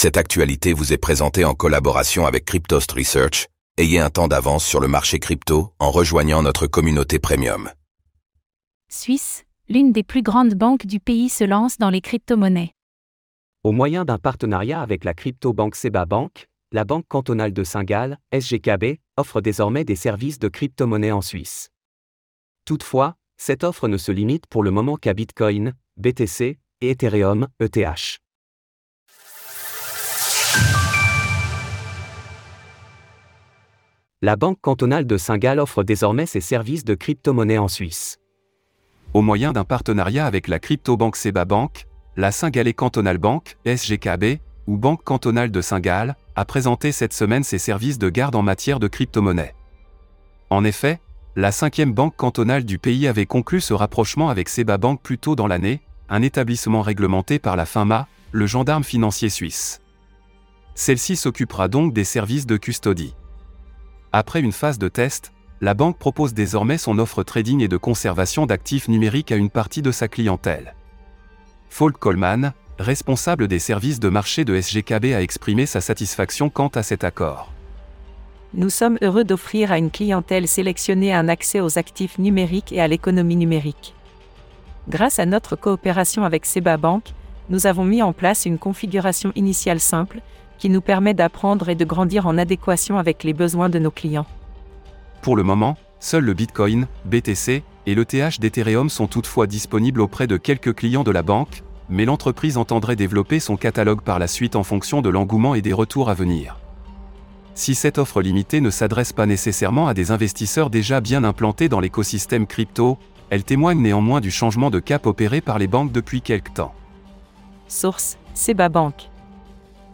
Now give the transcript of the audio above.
Cette actualité vous est présentée en collaboration avec Cryptost Research. Ayez un temps d'avance sur le marché crypto en rejoignant notre communauté premium. Suisse, l'une des plus grandes banques du pays se lance dans les crypto-monnaies. Au moyen d'un partenariat avec la crypto-banque Seba Bank, la Banque cantonale de Saint-Gall, SGKB, offre désormais des services de crypto-monnaie en Suisse. Toutefois, cette offre ne se limite pour le moment qu'à Bitcoin, BTC et Ethereum, ETH. La Banque cantonale de Saint-Gall offre désormais ses services de crypto-monnaie en Suisse. Au moyen d'un partenariat avec la crypto-banque Seba Bank, la Saint-Gallais Cantonal Bank, SGKB, ou Banque cantonale de Saint-Gall, a présenté cette semaine ses services de garde en matière de crypto-monnaie. En effet, la cinquième banque cantonale du pays avait conclu ce rapprochement avec Seba Bank plus tôt dans l'année, un établissement réglementé par la FINMA, le gendarme financier suisse. Celle-ci s'occupera donc des services de custodie. Après une phase de test, la banque propose désormais son offre trading et de conservation d'actifs numériques à une partie de sa clientèle. Folk Coleman, responsable des services de marché de SGKB, a exprimé sa satisfaction quant à cet accord. Nous sommes heureux d'offrir à une clientèle sélectionnée un accès aux actifs numériques et à l'économie numérique. Grâce à notre coopération avec Seba Bank, nous avons mis en place une configuration initiale simple, qui nous permet d'apprendre et de grandir en adéquation avec les besoins de nos clients. Pour le moment, seuls le Bitcoin, BTC et l'ETH d'Ethereum sont toutefois disponibles auprès de quelques clients de la banque, mais l'entreprise entendrait développer son catalogue par la suite en fonction de l'engouement et des retours à venir. Si cette offre limitée ne s'adresse pas nécessairement à des investisseurs déjà bien implantés dans l'écosystème crypto, elle témoigne néanmoins du changement de cap opéré par les banques depuis quelque temps. Source Seba Bank.